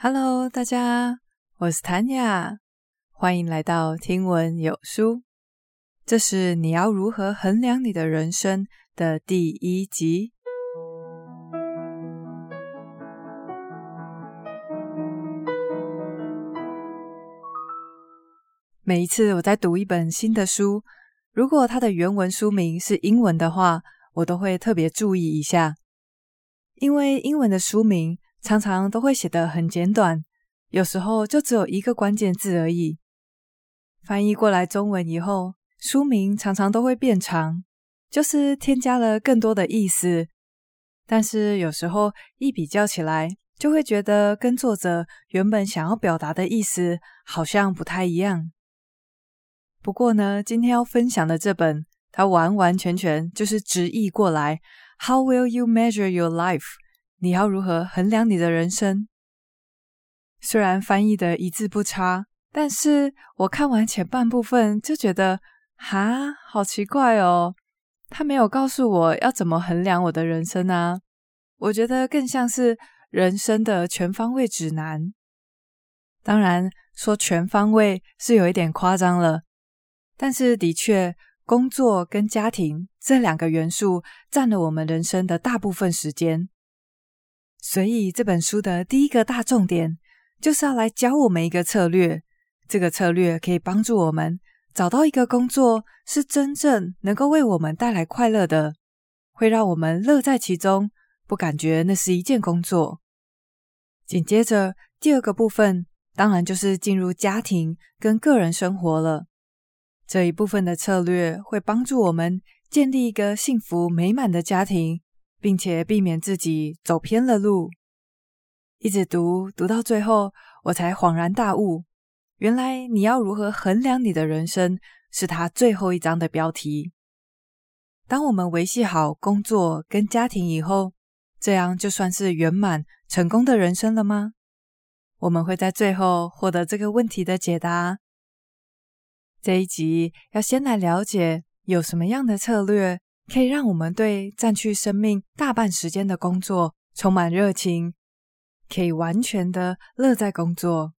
Hello，大家，我是 Tanya，欢迎来到听闻有书。这是你要如何衡量你的人生的第一集。每一次我在读一本新的书，如果它的原文书名是英文的话，我都会特别注意一下，因为英文的书名，常常都会写得很简短，有时候就只有一个关键字而已。翻译过来中文以后，书名常常都会变长，就是添加了更多的意思。但是有时候一比较起来，就会觉得跟作者原本想要表达的意思好像不太一样。不过呢，今天要分享的这本，它完完全全就是直译过来：How will you measure your life？你要如何衡量你的人生？虽然翻译的一字不差，但是我看完前半部分就觉得，哈，好奇怪哦。他没有告诉我要怎么衡量我的人生啊。我觉得更像是人生的全方位指南。当然，说全方位是有一点夸张了，但是的确，工作跟家庭这两个元素占了我们人生的大部分时间。所以这本书的第一个大重点，就是要来教我们一个策略。这个策略可以帮助我们找到一个工作，是真正能够为我们带来快乐的，会让我们乐在其中，不感觉那是一件工作。紧接着第二个部分，当然就是进入家庭跟个人生活了。这一部分的策略会帮助我们建立一个幸福美满的家庭。并且避免自己走偏了路，一直读读到最后，我才恍然大悟，原来你要如何衡量你的人生，是他最后一章的标题。当我们维系好工作跟家庭以后，这样就算是圆满成功的人生了吗？我们会在最后获得这个问题的解答。这一集要先来了解有什么样的策略。可以让我们对占据生命大半时间的工作充满热情，可以完全的乐在工作。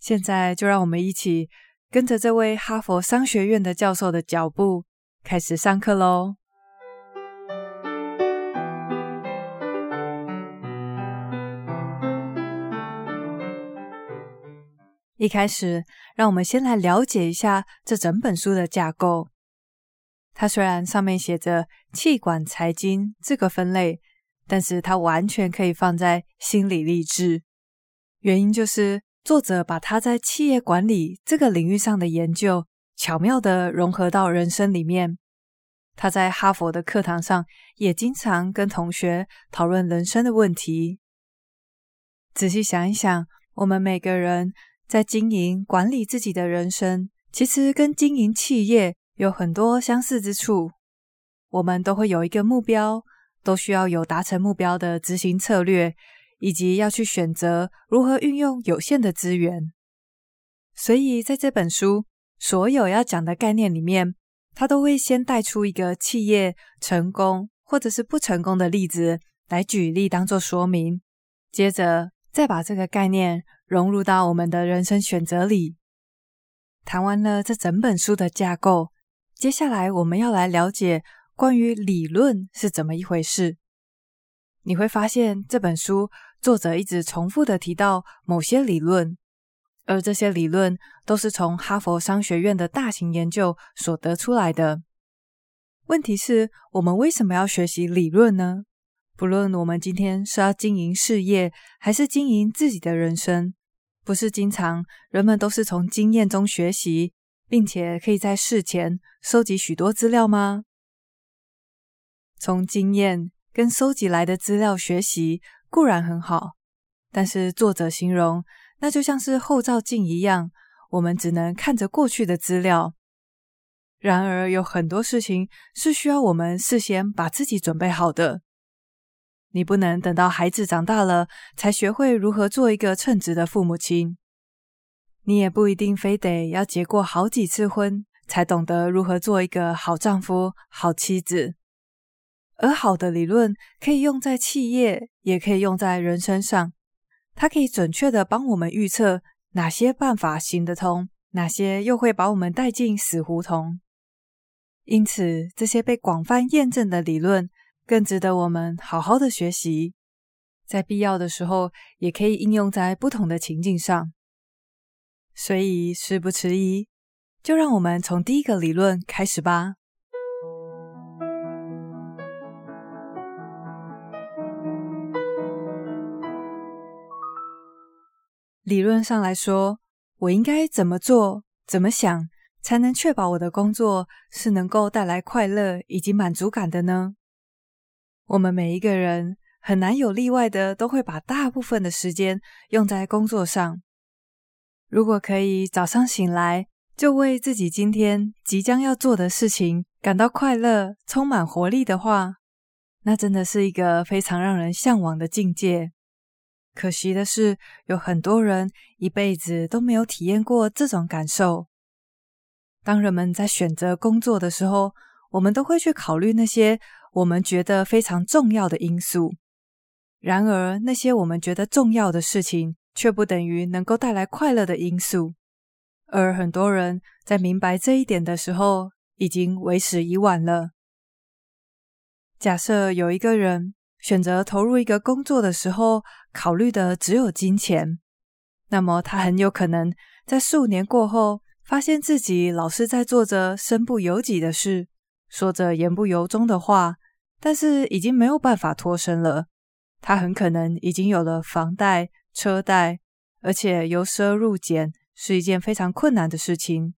现在就让我们一起跟着这位哈佛商学院的教授的脚步，开始上课喽！一开始，让我们先来了解一下这整本书的架构。它虽然上面写着“气管财经”这个分类，但是它完全可以放在心理励志。原因就是作者把他在企业管理这个领域上的研究巧妙的融合到人生里面。他在哈佛的课堂上也经常跟同学讨论人生的问题。仔细想一想，我们每个人在经营管理自己的人生，其实跟经营企业。有很多相似之处，我们都会有一个目标，都需要有达成目标的执行策略，以及要去选择如何运用有限的资源。所以，在这本书所有要讲的概念里面，它都会先带出一个企业成功或者是不成功的例子来举例当做说明，接着再把这个概念融入到我们的人生选择里。谈完了这整本书的架构。接下来我们要来了解关于理论是怎么一回事。你会发现这本书作者一直重复的提到某些理论，而这些理论都是从哈佛商学院的大型研究所得出来的。问题是，我们为什么要学习理论呢？不论我们今天是要经营事业，还是经营自己的人生，不是经常人们都是从经验中学习。并且可以在事前收集许多资料吗？从经验跟收集来的资料学习固然很好，但是作者形容那就像是后照镜一样，我们只能看着过去的资料。然而有很多事情是需要我们事先把自己准备好的。你不能等到孩子长大了才学会如何做一个称职的父母亲。你也不一定非得要结过好几次婚，才懂得如何做一个好丈夫、好妻子。而好的理论可以用在企业，也可以用在人身上。它可以准确的帮我们预测哪些办法行得通，哪些又会把我们带进死胡同。因此，这些被广泛验证的理论更值得我们好好的学习，在必要的时候也可以应用在不同的情境上。所以，事不迟疑，就让我们从第一个理论开始吧。理论上来说，我应该怎么做、怎么想，才能确保我的工作是能够带来快乐以及满足感的呢？我们每一个人很难有例外的，都会把大部分的时间用在工作上。如果可以早上醒来就为自己今天即将要做的事情感到快乐、充满活力的话，那真的是一个非常让人向往的境界。可惜的是，有很多人一辈子都没有体验过这种感受。当人们在选择工作的时候，我们都会去考虑那些我们觉得非常重要的因素。然而，那些我们觉得重要的事情，却不等于能够带来快乐的因素。而很多人在明白这一点的时候，已经为时已晚了。假设有一个人选择投入一个工作的时候，考虑的只有金钱，那么他很有可能在数年过后，发现自己老是在做着身不由己的事，说着言不由衷的话，但是已经没有办法脱身了。他很可能已经有了房贷、车贷，而且由奢入俭是一件非常困难的事情。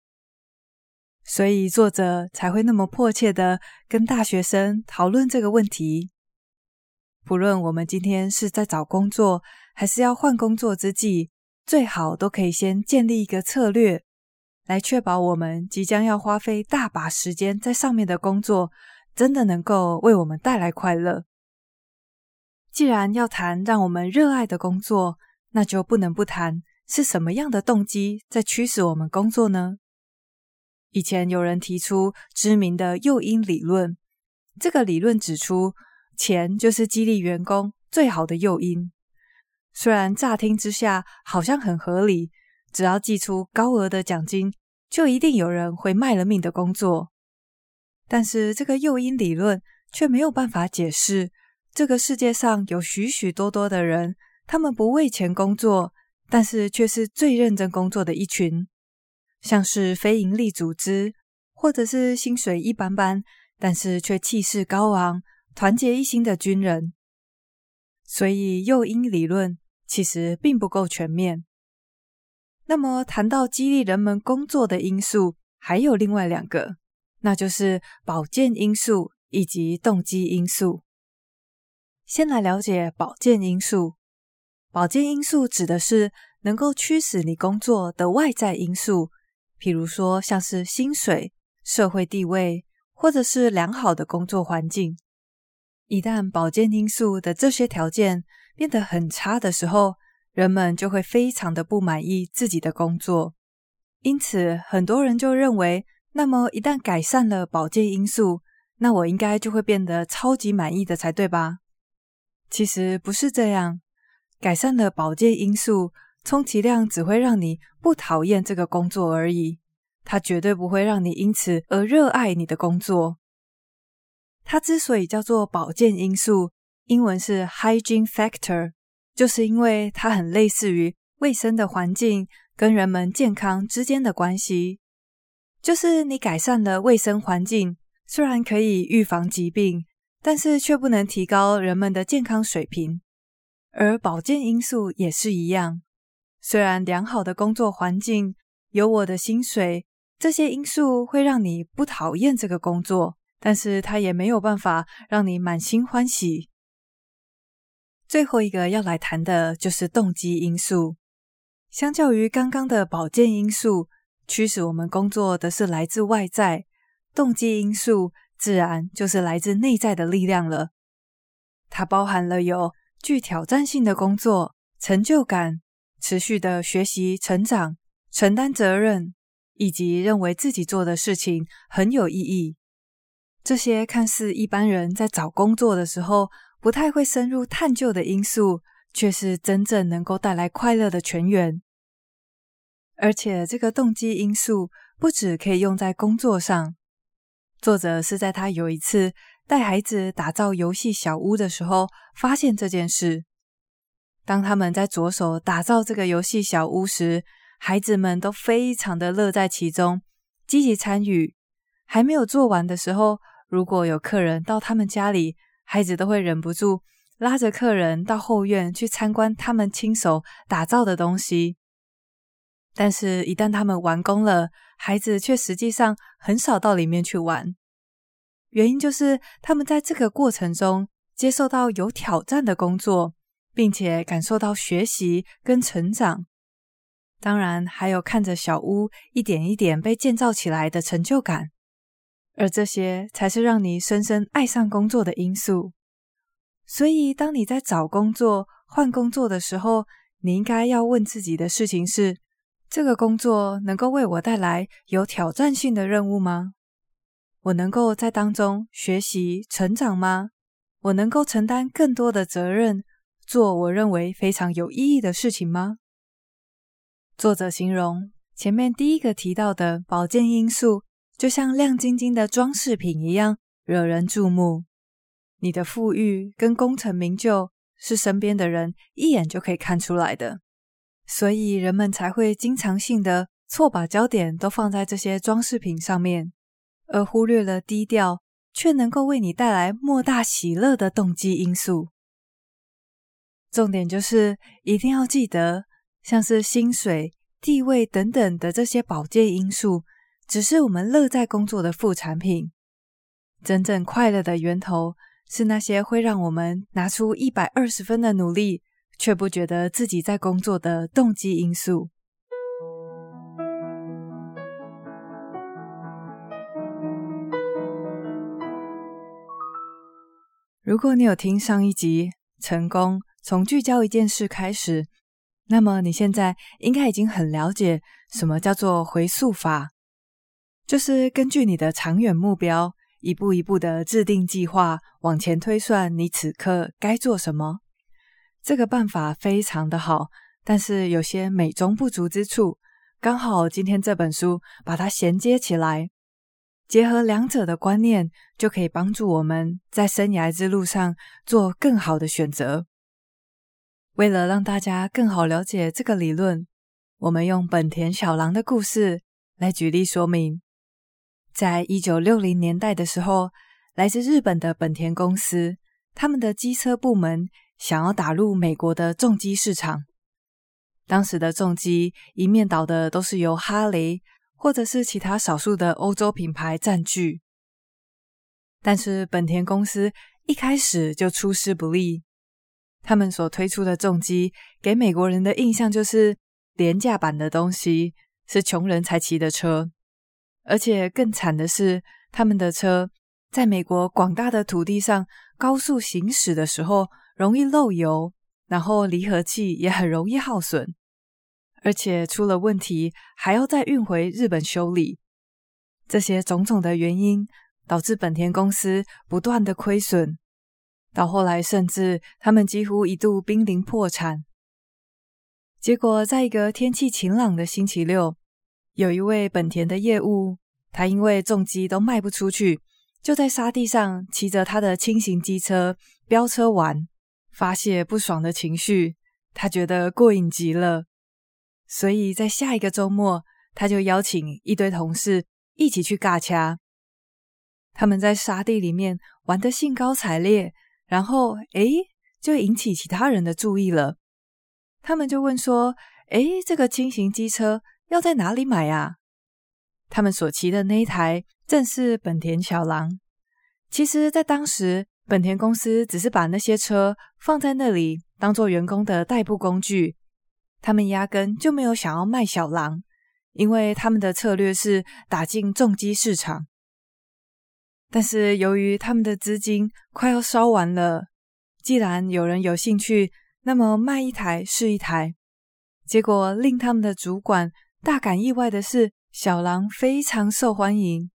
所以作者才会那么迫切的跟大学生讨论这个问题。不论我们今天是在找工作，还是要换工作之际，最好都可以先建立一个策略，来确保我们即将要花费大把时间在上面的工作，真的能够为我们带来快乐。既然要谈让我们热爱的工作，那就不能不谈是什么样的动机在驱使我们工作呢？以前有人提出知名的诱因理论，这个理论指出，钱就是激励员工最好的诱因。虽然乍听之下好像很合理，只要寄出高额的奖金，就一定有人会卖了命的工作。但是这个诱因理论却没有办法解释，这个世界上有许许多多的人，他们不为钱工作，但是却是最认真工作的一群，像是非营利组织，或者是薪水一般般，但是却气势高昂。团结一心的军人，所以诱因理论其实并不够全面。那么谈到激励人们工作的因素，还有另外两个，那就是保健因素以及动机因素。先来了解保健因素。保健因素指的是能够驱使你工作的外在因素，譬如说像是薪水、社会地位，或者是良好的工作环境。一旦保健因素的这些条件变得很差的时候，人们就会非常的不满意自己的工作。因此，很多人就认为，那么一旦改善了保健因素，那我应该就会变得超级满意的才对吧？其实不是这样，改善了保健因素，充其量只会让你不讨厌这个工作而已，它绝对不会让你因此而热爱你的工作。它之所以叫做保健因素，英文是 hygiene factor，就是因为它很类似于卫生的环境跟人们健康之间的关系。就是你改善了卫生环境，虽然可以预防疾病，但是却不能提高人们的健康水平。而保健因素也是一样，虽然良好的工作环境、有我的薪水，这些因素会让你不讨厌这个工作。但是它也没有办法让你满心欢喜。最后一个要来谈的就是动机因素。相较于刚刚的保健因素，驱使我们工作的是来自外在，动机因素自然就是来自内在的力量了。它包含了有具挑战性的工作、成就感、持续的学习成长、承担责任，以及认为自己做的事情很有意义。这些看似一般人在找工作的时候不太会深入探究的因素，却是真正能够带来快乐的泉源。而且，这个动机因素不只可以用在工作上。作者是在他有一次带孩子打造游戏小屋的时候，发现这件事。当他们在着手打造这个游戏小屋时，孩子们都非常的乐在其中，积极参与。还没有做完的时候，如果有客人到他们家里，孩子都会忍不住拉着客人到后院去参观他们亲手打造的东西。但是，一旦他们完工了，孩子却实际上很少到里面去玩。原因就是他们在这个过程中接受到有挑战的工作，并且感受到学习跟成长。当然，还有看着小屋一点一点被建造起来的成就感。而这些才是让你深深爱上工作的因素。所以，当你在找工作、换工作的时候，你应该要问自己的事情是：这个工作能够为我带来有挑战性的任务吗？我能够在当中学习成长吗？我能够承担更多的责任，做我认为非常有意义的事情吗？作者形容前面第一个提到的保健因素。就像亮晶晶的装饰品一样惹人注目，你的富裕跟功成名就是身边的人一眼就可以看出来的，所以人们才会经常性的错把焦点都放在这些装饰品上面，而忽略了低调却能够为你带来莫大喜乐的动机因素。重点就是一定要记得，像是薪水、地位等等的这些保健因素。只是我们乐在工作的副产品，真正快乐的源头是那些会让我们拿出一百二十分的努力，却不觉得自己在工作的动机因素。如果你有听上一集《成功从聚焦一件事开始》，那么你现在应该已经很了解什么叫做回溯法。就是根据你的长远目标，一步一步的制定计划，往前推算你此刻该做什么。这个办法非常的好，但是有些美中不足之处。刚好今天这本书把它衔接起来，结合两者的观念，就可以帮助我们在生涯之路上做更好的选择。为了让大家更好了解这个理论，我们用本田小狼的故事来举例说明。在一九六零年代的时候，来自日本的本田公司，他们的机车部门想要打入美国的重机市场。当时的重机一面倒的都是由哈雷或者是其他少数的欧洲品牌占据，但是本田公司一开始就出师不利，他们所推出的重机给美国人的印象就是廉价版的东西，是穷人才骑的车。而且更惨的是，他们的车在美国广大的土地上高速行驶的时候容易漏油，然后离合器也很容易耗损，而且出了问题还要再运回日本修理。这些种种的原因导致本田公司不断的亏损，到后来甚至他们几乎一度濒临破产。结果在一个天气晴朗的星期六。有一位本田的业务，他因为重机都卖不出去，就在沙地上骑着他的轻型机车飙车玩，发泄不爽的情绪。他觉得过瘾极了，所以在下一个周末，他就邀请一堆同事一起去尬掐。他们在沙地里面玩得兴高采烈，然后诶，就引起其他人的注意了。他们就问说：“诶，这个轻型机车？”要在哪里买啊？他们所骑的那一台正是本田小狼。其实，在当时，本田公司只是把那些车放在那里当做员工的代步工具，他们压根就没有想要卖小狼，因为他们的策略是打进重机市场。但是，由于他们的资金快要烧完了，既然有人有兴趣，那么卖一台是一台。结果令他们的主管。大感意外的是，小狼非常受欢迎。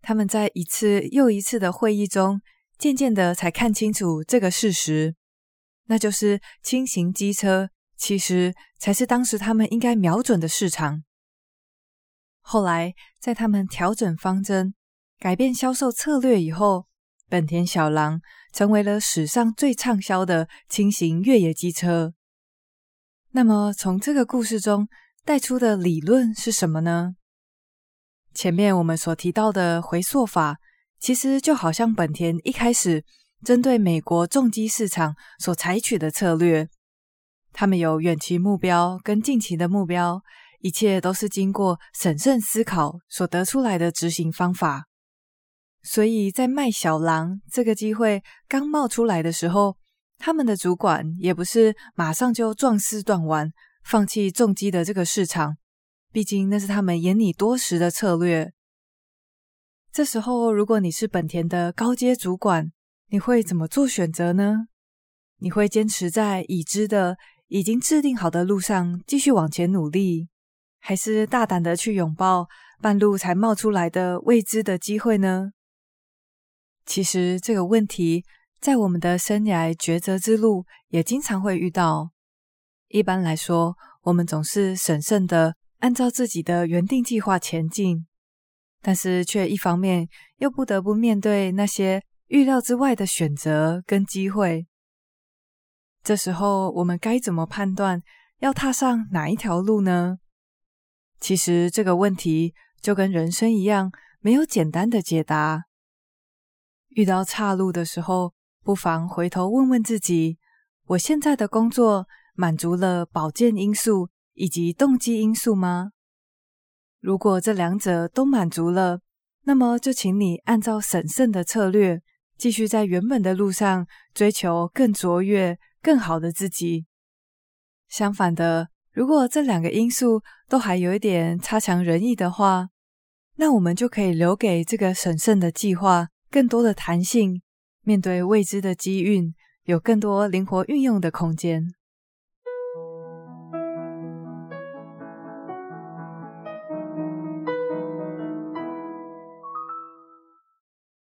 他们在一次又一次的会议中，渐渐的才看清楚这个事实。那就是轻型机车，其实才是当时他们应该瞄准的市场。后来，在他们调整方针、改变销售策略以后，本田小狼成为了史上最畅销的轻型越野机车。那么，从这个故事中带出的理论是什么呢？前面我们所提到的回溯法，其实就好像本田一开始针对美国重机市场所采取的策略，他们有远期目标跟近期的目标。一切都是经过审慎思考所得出来的执行方法，所以在卖小狼这个机会刚冒出来的时候，他们的主管也不是马上就壮士断腕，放弃重机的这个市场，毕竟那是他们眼里多时的策略。这时候，如果你是本田的高阶主管，你会怎么做选择呢？你会坚持在已知的、已经制定好的路上继续往前努力？还是大胆的去拥抱半路才冒出来的未知的机会呢？其实这个问题在我们的生涯抉择之路也经常会遇到。一般来说，我们总是审慎的按照自己的原定计划前进，但是却一方面又不得不面对那些预料之外的选择跟机会。这时候，我们该怎么判断要踏上哪一条路呢？其实这个问题就跟人生一样，没有简单的解答。遇到岔路的时候，不妨回头问问自己：我现在的工作满足了保健因素以及动机因素吗？如果这两者都满足了，那么就请你按照审慎的策略，继续在原本的路上追求更卓越、更好的自己。相反的，如果这两个因素都还有一点差强人意的话，那我们就可以留给这个审慎的计划更多的弹性，面对未知的机运，有更多灵活运用的空间。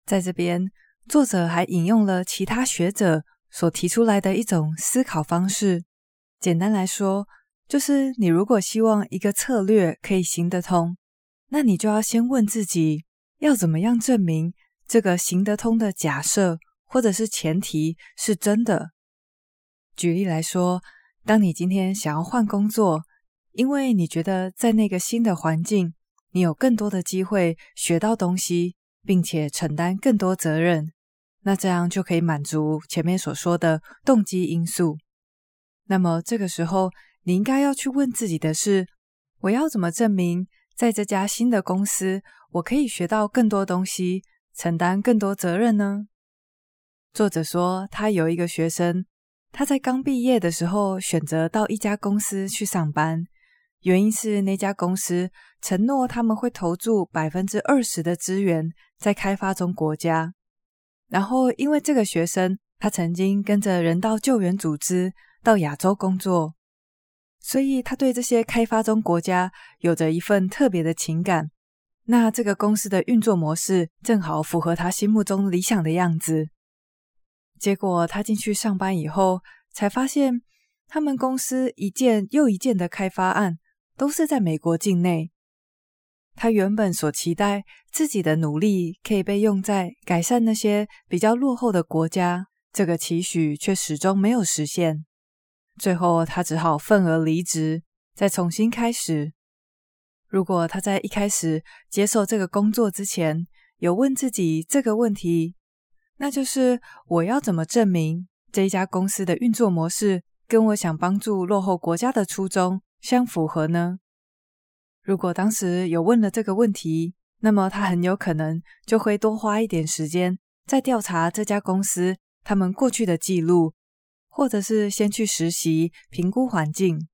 在这边，作者还引用了其他学者所提出来的一种思考方式。简单来说，就是你如果希望一个策略可以行得通，那你就要先问自己，要怎么样证明这个行得通的假设或者是前提是真的。举例来说，当你今天想要换工作，因为你觉得在那个新的环境，你有更多的机会学到东西，并且承担更多责任，那这样就可以满足前面所说的动机因素。那么这个时候，你应该要去问自己的是：我要怎么证明在这家新的公司，我可以学到更多东西，承担更多责任呢？作者说，他有一个学生，他在刚毕业的时候选择到一家公司去上班，原因是那家公司承诺他们会投注百分之二十的资源在开发中国家。然后，因为这个学生，他曾经跟着人道救援组织到亚洲工作。所以他对这些开发中国家有着一份特别的情感。那这个公司的运作模式正好符合他心目中理想的样子。结果他进去上班以后，才发现他们公司一件又一件的开发案都是在美国境内。他原本所期待自己的努力可以被用在改善那些比较落后的国家，这个期许却始终没有实现。最后，他只好愤而离职，再重新开始。如果他在一开始接受这个工作之前，有问自己这个问题，那就是我要怎么证明这一家公司的运作模式跟我想帮助落后国家的初衷相符合呢？如果当时有问了这个问题，那么他很有可能就会多花一点时间在调查这家公司他们过去的记录。或者是先去实习，评估环境。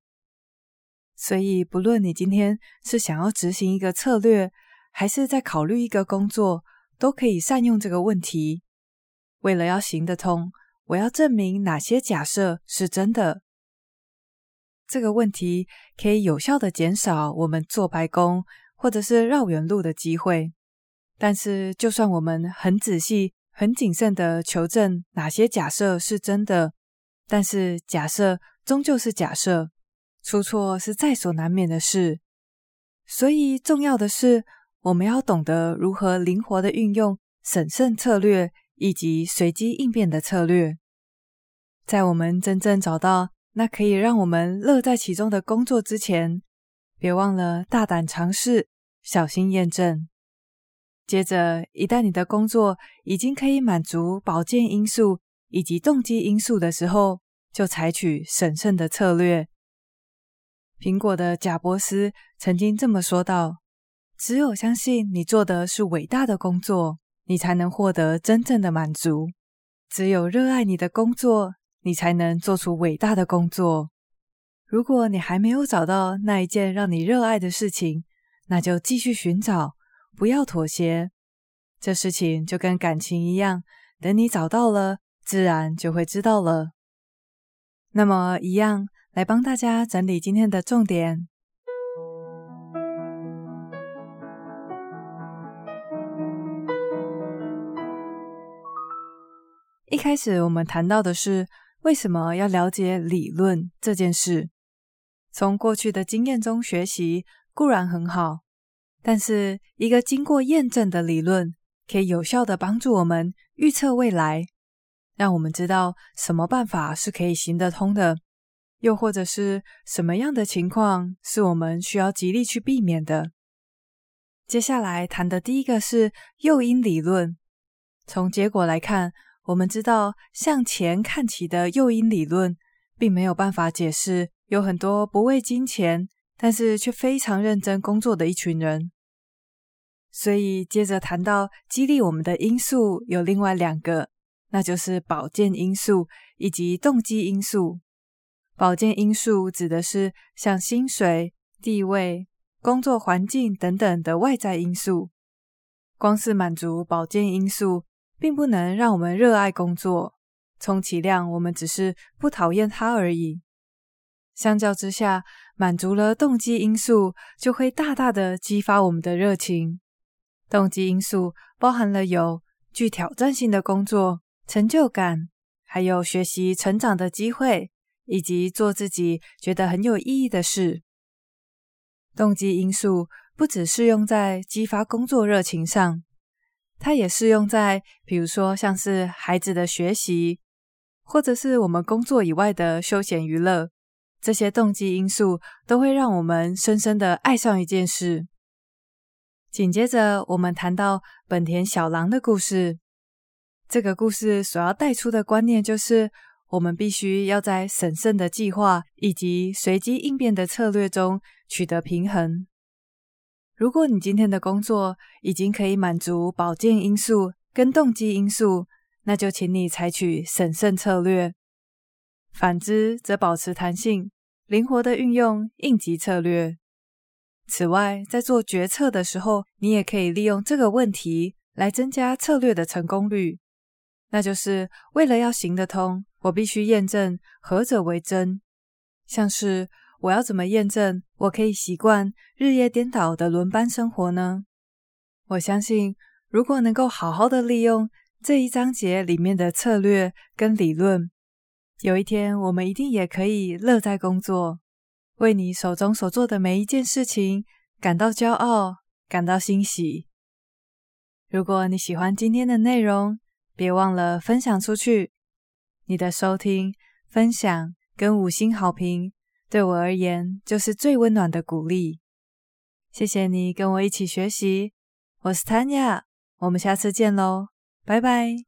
所以，不论你今天是想要执行一个策略，还是在考虑一个工作，都可以善用这个问题。为了要行得通，我要证明哪些假设是真的。这个问题可以有效地减少我们做白工或者是绕远路的机会。但是，就算我们很仔细、很谨慎地求证哪些假设是真的，但是假设终究是假设，出错是在所难免的事。所以重要的是，我们要懂得如何灵活的运用审慎策略以及随机应变的策略。在我们真正找到那可以让我们乐在其中的工作之前，别忘了大胆尝试，小心验证。接着，一旦你的工作已经可以满足保健因素以及动机因素的时候，就采取审慎的策略。苹果的贾伯斯曾经这么说道：“只有相信你做的是伟大的工作，你才能获得真正的满足；只有热爱你的工作，你才能做出伟大的工作。如果你还没有找到那一件让你热爱的事情，那就继续寻找，不要妥协。这事情就跟感情一样，等你找到了，自然就会知道了。那么，一样。”来帮大家整理今天的重点。一开始我们谈到的是为什么要了解理论这件事。从过去的经验中学习固然很好，但是一个经过验证的理论可以有效地帮助我们预测未来，让我们知道什么办法是可以行得通的。又或者是什么样的情况是我们需要极力去避免的？接下来谈的第一个是诱因理论。从结果来看，我们知道向钱看齐的诱因理论，并没有办法解释有很多不为金钱，但是却非常认真工作的一群人。所以接着谈到激励我们的因素有另外两个，那就是保健因素以及动机因素。保健因素指的是像薪水、地位、工作环境等等的外在因素。光是满足保健因素，并不能让我们热爱工作，充其量我们只是不讨厌它而已。相较之下，满足了动机因素，就会大大的激发我们的热情。动机因素包含了有具挑战性的工作、成就感，还有学习成长的机会。以及做自己觉得很有意义的事。动机因素不只适用在激发工作热情上，它也适用在，比如说像是孩子的学习，或者是我们工作以外的休闲娱乐。这些动机因素都会让我们深深的爱上一件事。紧接着，我们谈到本田小狼的故事。这个故事所要带出的观念就是。我们必须要在审慎的计划以及随机应变的策略中取得平衡。如果你今天的工作已经可以满足保健因素跟动机因素，那就请你采取审慎策略；反之，则保持弹性，灵活的运用应急策略。此外，在做决策的时候，你也可以利用这个问题来增加策略的成功率，那就是为了要行得通。我必须验证何者为真，像是我要怎么验证我可以习惯日夜颠倒的轮班生活呢？我相信，如果能够好好的利用这一章节里面的策略跟理论，有一天我们一定也可以乐在工作，为你手中所做的每一件事情感到骄傲，感到欣喜。如果你喜欢今天的内容，别忘了分享出去。你的收听、分享跟五星好评，对我而言就是最温暖的鼓励。谢谢你跟我一起学习，我是 Tanya，我们下次见喽，拜拜。